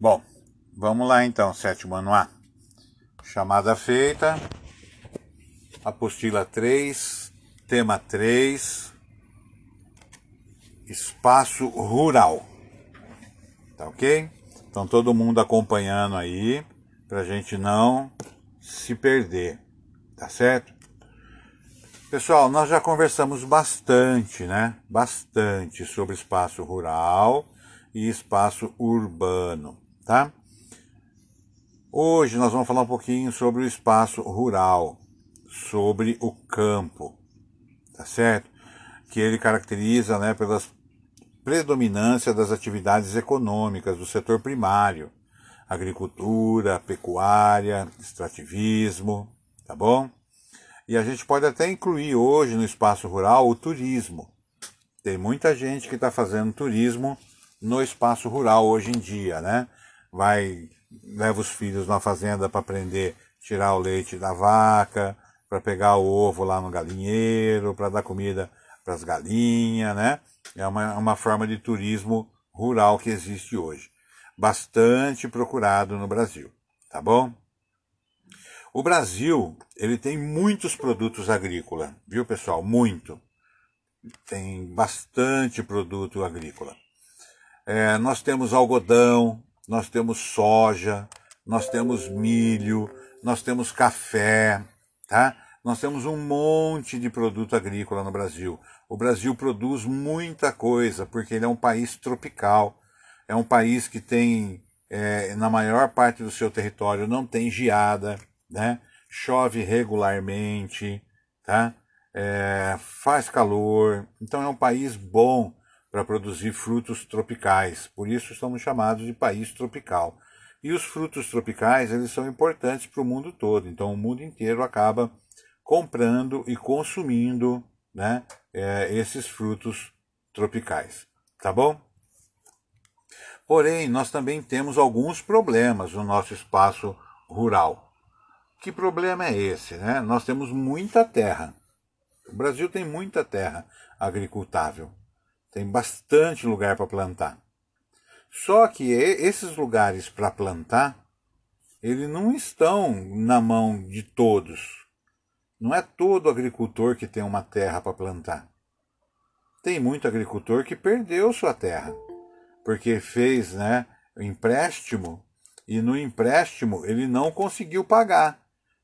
Bom, vamos lá então, sétimo ano A. Chamada feita, apostila 3, tema 3, espaço rural. Tá ok? Então todo mundo acompanhando aí, pra gente não se perder, tá certo? Pessoal, nós já conversamos bastante, né? Bastante sobre espaço rural e espaço urbano, tá? Hoje nós vamos falar um pouquinho sobre o espaço rural, sobre o campo, tá certo? Que ele caracteriza, né, pelas predominância das atividades econômicas do setor primário, agricultura, pecuária, extrativismo, tá bom? E a gente pode até incluir hoje no espaço rural o turismo. Tem muita gente que está fazendo turismo no espaço rural hoje em dia, né? Vai, leva os filhos na fazenda para aprender tirar o leite da vaca, para pegar o ovo lá no galinheiro, para dar comida para as galinhas, né? É uma, uma forma de turismo rural que existe hoje. Bastante procurado no Brasil, tá bom? O Brasil, ele tem muitos produtos agrícolas, viu pessoal? Muito. Tem bastante produto agrícola. É, nós temos algodão, nós temos soja, nós temos milho, nós temos café, tá? Nós temos um monte de produto agrícola no Brasil. O Brasil produz muita coisa, porque ele é um país tropical. É um país que tem, é, na maior parte do seu território, não tem geada, né? Chove regularmente, tá? É, faz calor, então é um país bom para produzir frutos tropicais. Por isso somos chamados de país tropical. E os frutos tropicais eles são importantes para o mundo todo. Então o mundo inteiro acaba comprando e consumindo, né, é, esses frutos tropicais. Tá bom? Porém, nós também temos alguns problemas no nosso espaço rural. Que problema é esse? Né? Nós temos muita terra. O Brasil tem muita terra agricultável. Tem bastante lugar para plantar. Só que esses lugares para plantar, eles não estão na mão de todos. Não é todo agricultor que tem uma terra para plantar. Tem muito agricultor que perdeu sua terra, porque fez né, empréstimo e no empréstimo ele não conseguiu pagar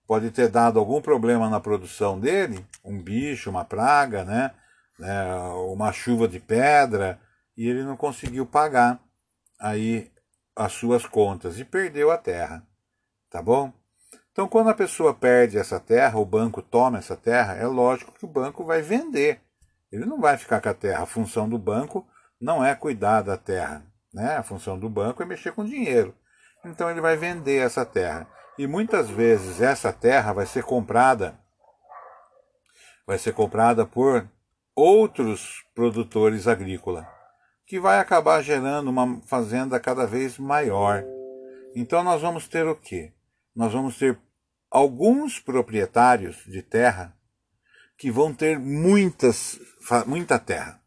pode ter dado algum problema na produção dele, um bicho, uma praga, né? Né uma chuva de pedra, e ele não conseguiu pagar aí as suas contas e perdeu a terra. Tá bom? Então, quando a pessoa perde essa terra, o banco toma essa terra, é lógico que o banco vai vender. Ele não vai ficar com a terra. A função do banco não é cuidar da terra. Né? A função do banco é mexer com dinheiro. Então, ele vai vender essa terra. E muitas vezes essa terra vai ser comprada vai ser comprada por outros produtores agrícolas, que vai acabar gerando uma fazenda cada vez maior. Então nós vamos ter o quê? Nós vamos ter alguns proprietários de terra que vão ter muitas, muita terra.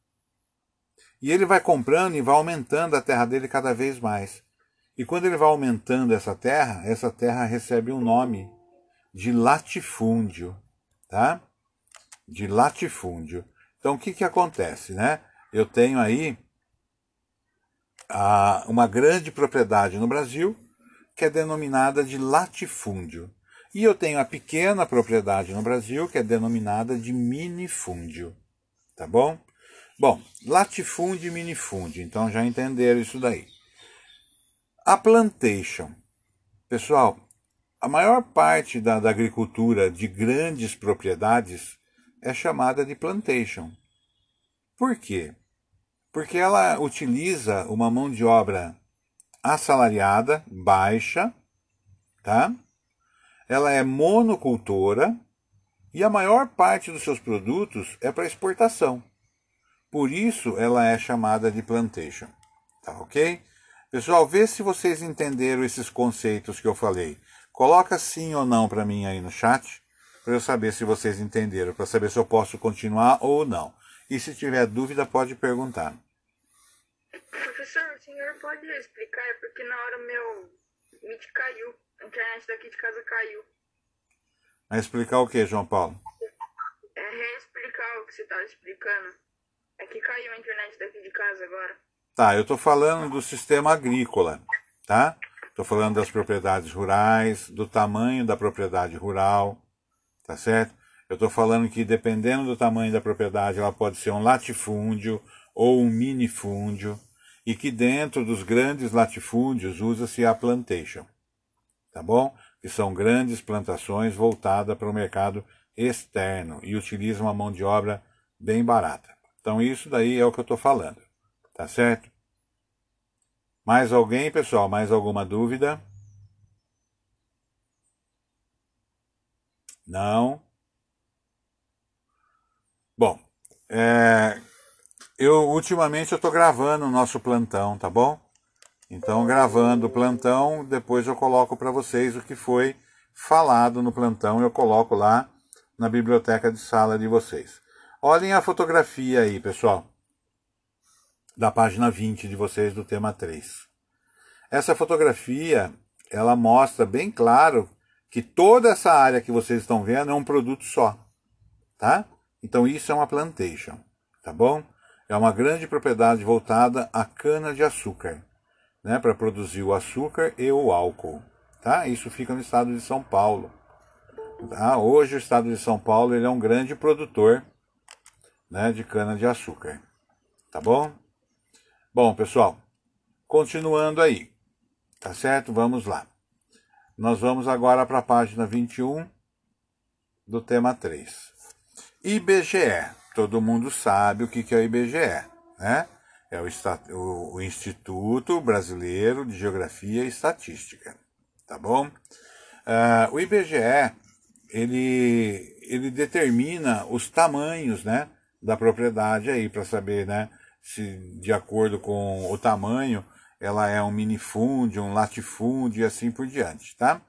E ele vai comprando e vai aumentando a terra dele cada vez mais. E quando ele vai aumentando essa terra, essa terra recebe um nome de latifúndio, tá? De latifúndio. Então o que que acontece, né? Eu tenho aí a, uma grande propriedade no Brasil que é denominada de latifúndio. E eu tenho a pequena propriedade no Brasil que é denominada de minifúndio. Tá bom? Bom, latifúndio e minifúndio. Então já entenderam isso daí. A plantation. Pessoal, a maior parte da, da, agricultura de grandes propriedades é chamada de plantation. Por quê? Porque ela utiliza uma mão de obra assalariada, baixa, tá? Ela é monocultora e a maior parte dos seus produtos é para exportação. Por isso ela é chamada de plantation. Tá ok? Pessoal, vê se vocês entenderam esses conceitos que eu falei. Coloca sim ou não para mim aí no chat, para eu saber se vocês entenderam, para saber se eu posso continuar ou não. E se tiver dúvida, pode perguntar. Professor, o senhor pode explicar? Porque na hora meu Meet caiu. A internet daqui de casa caiu. Vai explicar o que, João Paulo? É reexplicar o que você estava explicando. É que caiu a internet daqui de casa agora. Tá, eu estou falando do sistema agrícola, tá? Estou falando das propriedades rurais, do tamanho da propriedade rural, tá certo? Eu estou falando que dependendo do tamanho da propriedade, ela pode ser um latifúndio ou um minifúndio, e que dentro dos grandes latifúndios usa-se a plantation, tá bom? Que são grandes plantações voltadas para o mercado externo e utilizam uma mão de obra bem barata. Então isso daí é o que eu estou falando, tá certo? Mais alguém, pessoal? Mais alguma dúvida? Não? Bom, é, eu ultimamente eu estou gravando o nosso plantão, tá bom? Então, gravando o plantão, depois eu coloco para vocês o que foi falado no plantão, eu coloco lá na biblioteca de sala de vocês. Olhem a fotografia aí, pessoal, da página 20 de vocês do tema 3. Essa fotografia, ela mostra bem claro que toda essa área que vocês estão vendo é um produto só, tá? Então isso é uma plantation, tá bom? É uma grande propriedade voltada à cana de açúcar, né, para produzir o açúcar e o álcool, tá? Isso fica no estado de São Paulo. Tá? Hoje o estado de São Paulo ele é um grande produtor né, de cana de açúcar, tá bom? Bom, pessoal, continuando aí, tá certo? Vamos lá. Nós vamos agora para a página 21 do tema 3. IBGE. Todo mundo sabe o que é o IBGE, né? É o, o Instituto Brasileiro de Geografia e Estatística, tá bom? Uh, o IBGE, ele, ele determina os tamanhos, né? da propriedade aí para saber, né, se de acordo com o tamanho ela é um minifúndio, um latifúndio e assim por diante, tá?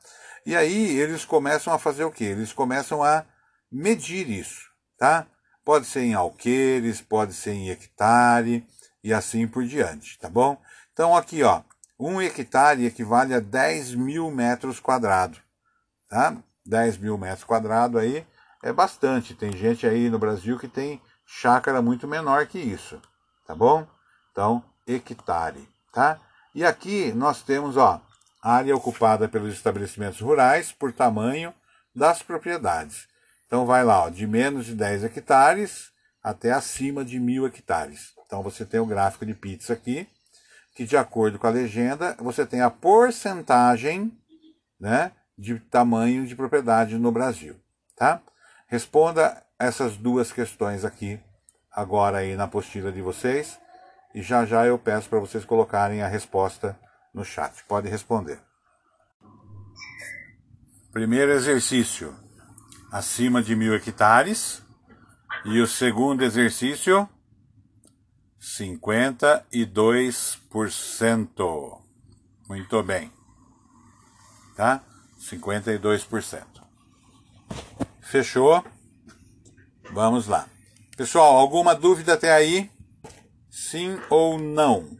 E aí eles começam a fazer o que? Eles começam a medir isso, tá? Pode ser em alqueires, pode ser em hectare e assim por diante, tá bom? Então aqui, ó, um hectare equivale a 10 mil metros quadrados, tá? 10 mil metros quadrados aí é bastante. Tem gente aí no Brasil que tem chácara muito menor que isso, tá bom? Então, hectare, tá? E aqui nós temos, ó, área ocupada pelos estabelecimentos rurais por tamanho das propriedades. Então vai lá, ó, de menos de 10 hectares até acima de mil hectares. Então você tem o gráfico de pizza aqui, que de acordo com a legenda, você tem a porcentagem né, de tamanho de propriedade no Brasil. Tá? Responda essas duas questões aqui agora aí na apostila de vocês e já já eu peço para vocês colocarem a resposta no chat. Pode responder. Primeiro exercício, acima de mil hectares. E o segundo exercício, 52%. Muito bem. Tá? 52%. Fechou? Vamos lá. Pessoal, alguma dúvida até aí? Sim ou não?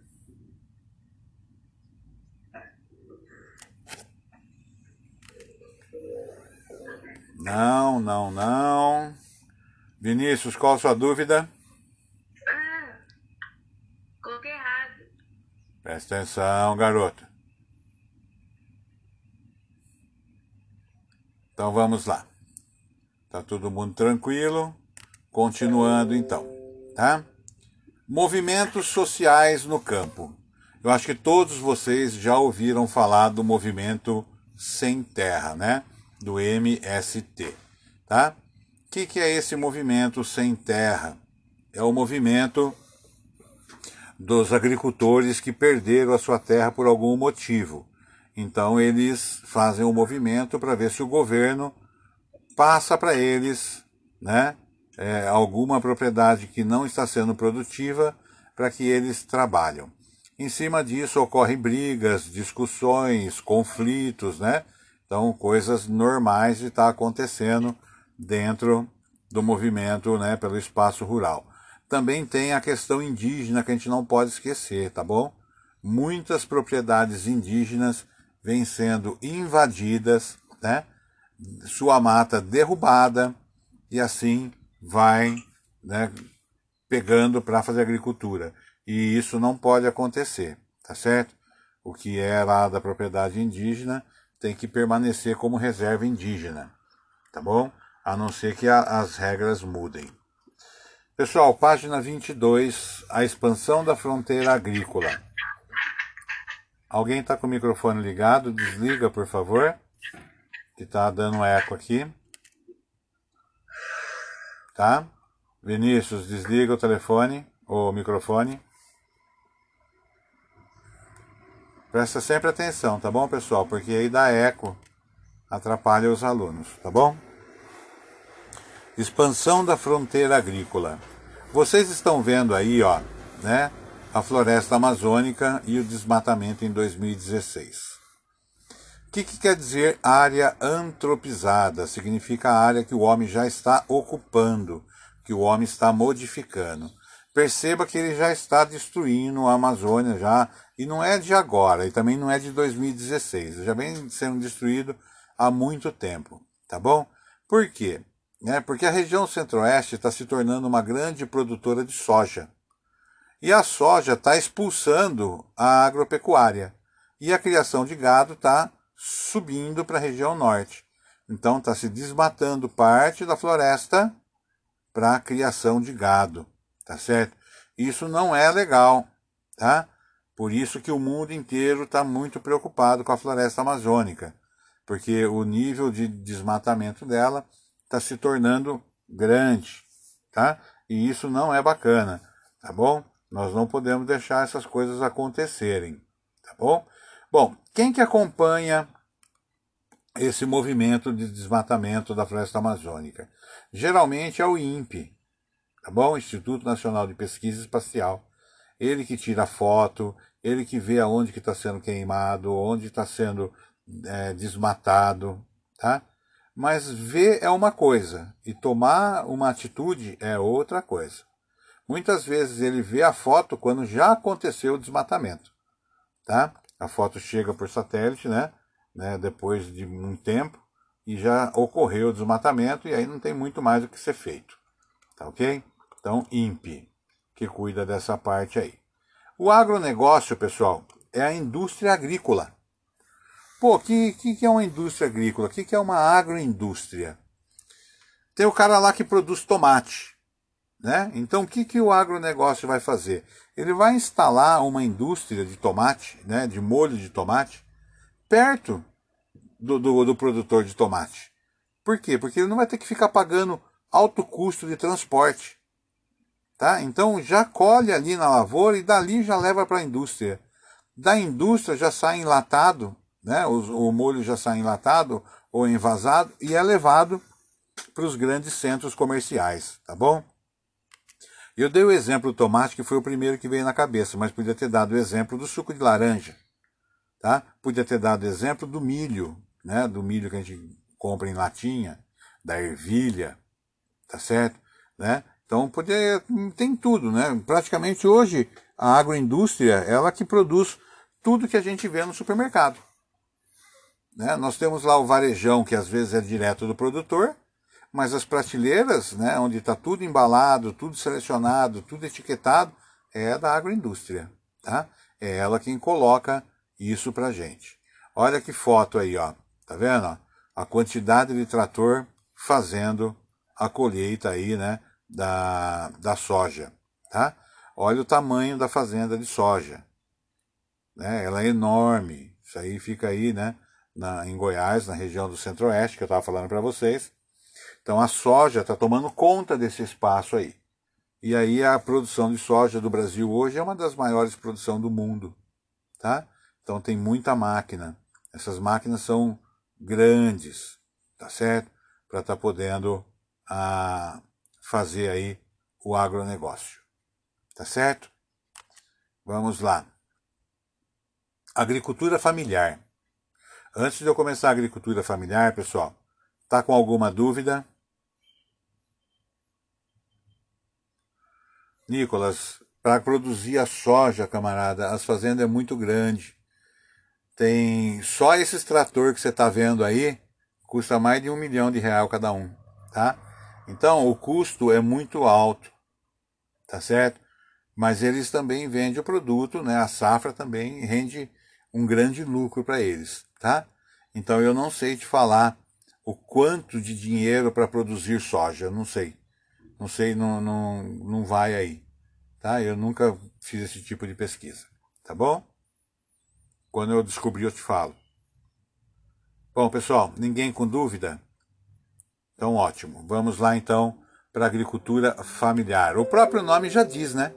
Não, não, não. Vinícius, qual a sua dúvida? Ah, coloquei errado. Presta atenção, garoto. Então vamos lá. Tá todo mundo tranquilo? Continuando então, tá? Movimentos sociais no campo. Eu acho que todos vocês já ouviram falar do movimento Sem Terra, né? Do MST, tá? O que, que é esse movimento Sem Terra? É o movimento dos agricultores que perderam a sua terra por algum motivo. Então eles fazem um movimento para ver se o governo passa para eles, né, é, alguma propriedade que não está sendo produtiva para que eles trabalham. Em cima disso ocorrem brigas, discussões, conflitos, né? Então, coisas normais de estar acontecendo dentro do movimento né, pelo espaço rural. Também tem a questão indígena que a gente não pode esquecer, tá bom? muitas propriedades indígenas vêm sendo invadidas, né? sua mata derrubada e assim vai né, pegando para fazer agricultura. E isso não pode acontecer, tá certo? O que é lá da propriedade indígena tem que permanecer como reserva indígena, tá bom? A não ser que a, as regras mudem. Pessoal, página 22, a expansão da fronteira agrícola. Alguém está com o microfone ligado? Desliga, por favor. Que está dando eco aqui. Tá? Vinícius, desliga o telefone, o microfone. Presta sempre atenção, tá bom, pessoal? Porque aí dá eco, atrapalha os alunos, tá bom? Expansão da fronteira agrícola. Vocês estão vendo aí, ó, né, a floresta amazônica e o desmatamento em 2016. O que, que quer dizer área antropizada? Significa a área que o homem já está ocupando, que o homem está modificando. Perceba que ele já está destruindo a Amazônia já, e não é de agora, e também não é de 2016, já vem sendo destruído há muito tempo, tá bom? Por quê? né? porque a região centro-oeste está se tornando uma grande produtora de soja. E a soja está expulsando a agropecuária. E a criação de gado está subindo para a região norte. Então está se desmatando parte da floresta para a criação de gado, tá certo? Isso não é legal, tá? Por isso que o mundo inteiro está muito preocupado com a floresta amazônica, porque o nível de desmatamento dela está se tornando grande, tá? E isso não é bacana, tá bom? Nós não podemos deixar essas coisas acontecerem, tá bom? Bom, quem que acompanha esse movimento de desmatamento da floresta amazônica? Geralmente é o INPE, tá bom? Instituto Nacional de Pesquisa Espacial. Ele que tira foto, ele que vê aonde que está sendo queimado, onde está sendo é, desmatado, tá? Mas ver é uma coisa e tomar uma atitude é outra coisa. Muitas vezes ele vê a foto quando já aconteceu o desmatamento, tá? A foto chega por satélite, né? né? Depois de um tempo e já ocorreu o desmatamento e aí não tem muito mais o que ser feito, tá ok? Então, INPE, que cuida dessa parte aí. O agronegócio, pessoal, é a indústria agrícola. Pô, o que, que, que é uma indústria agrícola? O que, que é uma agroindústria? Tem o cara lá que produz tomate. Né? Então, o que, que o agronegócio vai fazer? Ele vai instalar uma indústria de tomate, né, de molho de tomate, perto do, do, do produtor de tomate. Por quê? Porque ele não vai ter que ficar pagando alto custo de transporte. Tá? Então, já colhe ali na lavoura e dali já leva para a indústria. Da indústria já sai enlatado né? O, o molho já sai enlatado ou envasado e é levado para os grandes centros comerciais, tá bom? Eu dei o exemplo do tomate, que foi o primeiro que veio na cabeça, mas podia ter dado o exemplo do suco de laranja, tá? Podia ter dado o exemplo do milho, né? Do milho que a gente compra em latinha, da ervilha, tá certo? Né? Então podia, tem tudo, né? Praticamente hoje a agroindústria, ela que produz tudo que a gente vê no supermercado. Né? Nós temos lá o varejão, que às vezes é direto do produtor, mas as prateleiras, né, onde está tudo embalado, tudo selecionado, tudo etiquetado, é da agroindústria. Tá? É ela quem coloca isso para gente. Olha que foto aí, ó. Tá vendo? A quantidade de trator fazendo a colheita aí, né, da, da soja, tá? Olha o tamanho da fazenda de soja. Né? Ela é enorme. Isso aí fica aí, né, na, em Goiás, na região do centro-oeste, que eu estava falando para vocês. Então a soja está tomando conta desse espaço aí. E aí a produção de soja do Brasil hoje é uma das maiores produções do mundo. Tá? Então tem muita máquina. Essas máquinas são grandes, tá certo? Para estar tá podendo a, fazer aí o agronegócio. Tá certo? Vamos lá. Agricultura familiar. Antes de eu começar a agricultura familiar, pessoal, tá com alguma dúvida? Nicolas, para produzir a soja, camarada, as fazendas é muito grande. Tem só esse trator que você está vendo aí, custa mais de um milhão de real cada um, tá? Então o custo é muito alto, tá certo? Mas eles também vendem o produto, né? A safra também rende um grande lucro para eles, tá? Então eu não sei te falar o quanto de dinheiro para produzir soja, não sei. Não sei, não, não, não vai aí, tá? Eu nunca fiz esse tipo de pesquisa, tá bom? Quando eu descobrir eu te falo. Bom, pessoal, ninguém com dúvida? Então, ótimo. Vamos lá então para a agricultura familiar. O próprio nome já diz, né?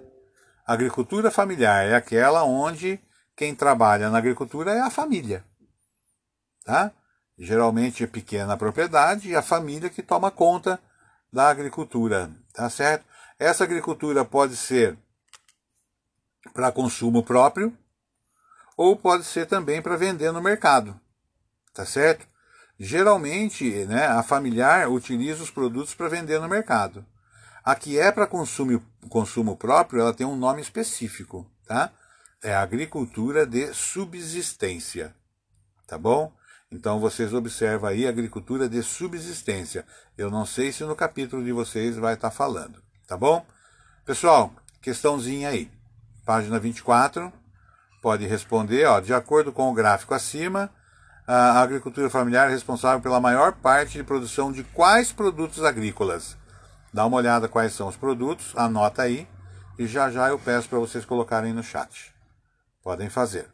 Agricultura familiar é aquela onde quem trabalha na agricultura é a família. Tá? Geralmente é pequena propriedade e a família que toma conta da agricultura, tá certo? Essa agricultura pode ser para consumo próprio ou pode ser também para vender no mercado, tá certo? Geralmente, né, a familiar utiliza os produtos para vender no mercado. A que é para consumo, consumo próprio, ela tem um nome específico, tá? É agricultura de subsistência, tá bom? Então vocês observam aí agricultura de subsistência. Eu não sei se no capítulo de vocês vai estar tá falando, tá bom? Pessoal, questãozinha aí. Página 24, pode responder, ó, de acordo com o gráfico acima, a agricultura familiar é responsável pela maior parte de produção de quais produtos agrícolas? Dá uma olhada quais são os produtos, anota aí e já já eu peço para vocês colocarem no chat. Podem fazer.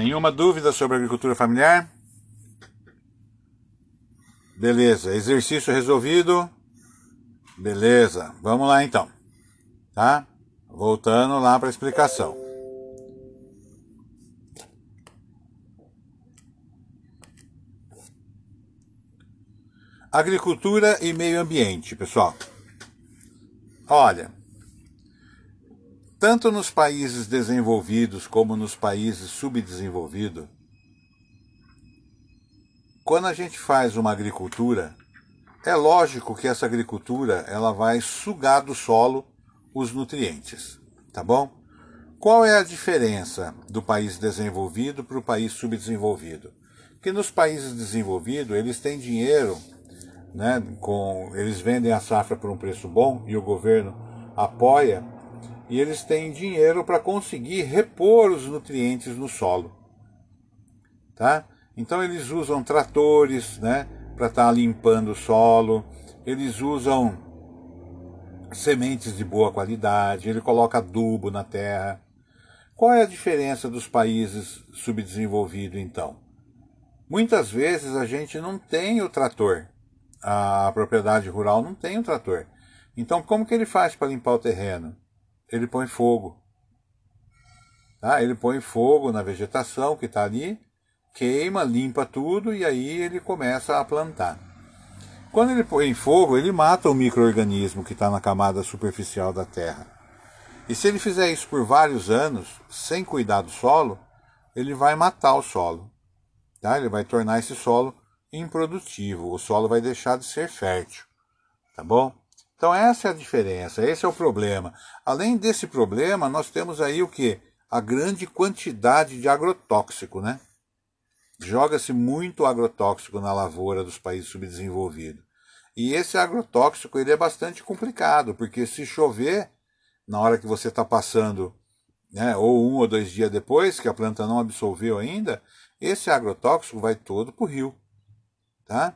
Nenhuma dúvida sobre agricultura familiar? Beleza, exercício resolvido. Beleza, vamos lá então. Tá? Voltando lá para a explicação. Agricultura e meio ambiente, pessoal. Olha, tanto nos países desenvolvidos como nos países subdesenvolvidos, quando a gente faz uma agricultura, é lógico que essa agricultura ela vai sugar do solo os nutrientes, tá bom? Qual é a diferença do país desenvolvido para o país subdesenvolvido? Que nos países desenvolvidos eles têm dinheiro, né, com, eles vendem a safra por um preço bom e o governo apoia e eles têm dinheiro para conseguir repor os nutrientes no solo. Tá? Então eles usam tratores né, para estar tá limpando o solo, eles usam sementes de boa qualidade, ele coloca adubo na terra. Qual é a diferença dos países subdesenvolvidos então? Muitas vezes a gente não tem o trator, a propriedade rural não tem o trator. Então como que ele faz para limpar o terreno? Ele põe fogo. Tá? Ele põe fogo na vegetação que está ali, queima, limpa tudo e aí ele começa a plantar. Quando ele põe fogo, ele mata o microorganismo que está na camada superficial da terra. E se ele fizer isso por vários anos, sem cuidar do solo, ele vai matar o solo. Tá? Ele vai tornar esse solo improdutivo. O solo vai deixar de ser fértil. Tá bom? Então essa é a diferença, esse é o problema. Além desse problema, nós temos aí o que? A grande quantidade de agrotóxico, né? Joga-se muito agrotóxico na lavoura dos países subdesenvolvidos. E esse agrotóxico ele é bastante complicado, porque se chover, na hora que você está passando, né, ou um ou dois dias depois, que a planta não absorveu ainda, esse agrotóxico vai todo para o rio. Tá?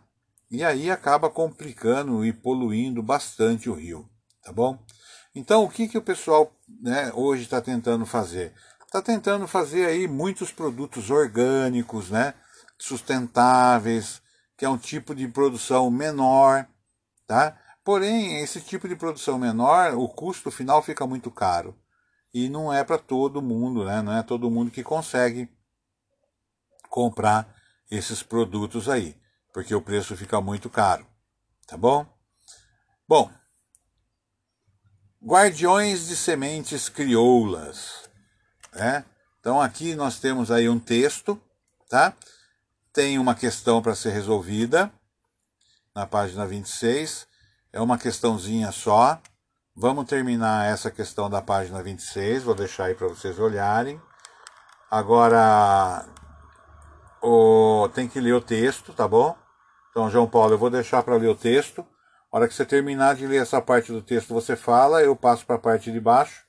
E aí acaba complicando e poluindo bastante o rio, tá bom? Então o que, que o pessoal né, hoje está tentando fazer? Está tentando fazer aí muitos produtos orgânicos, né, sustentáveis, que é um tipo de produção menor, tá? Porém, esse tipo de produção menor, o custo final fica muito caro. E não é para todo mundo, né? Não é todo mundo que consegue comprar esses produtos aí, porque o preço fica muito caro, tá bom? Bom, Guardiões de Sementes Crioulas, né? Então aqui nós temos aí um texto, tá? Tem uma questão para ser resolvida na página 26, é uma questãozinha só. Vamos terminar essa questão da página 26, vou deixar aí para vocês olharem. Agora, o, tem que ler o texto, tá bom? Então, João Paulo, eu vou deixar para ler o texto. A hora que você terminar de ler essa parte do texto, você fala, eu passo para a parte de baixo.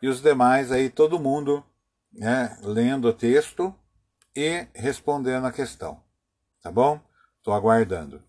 E os demais aí, todo mundo né, lendo o texto e respondendo a questão. Tá bom? Estou aguardando.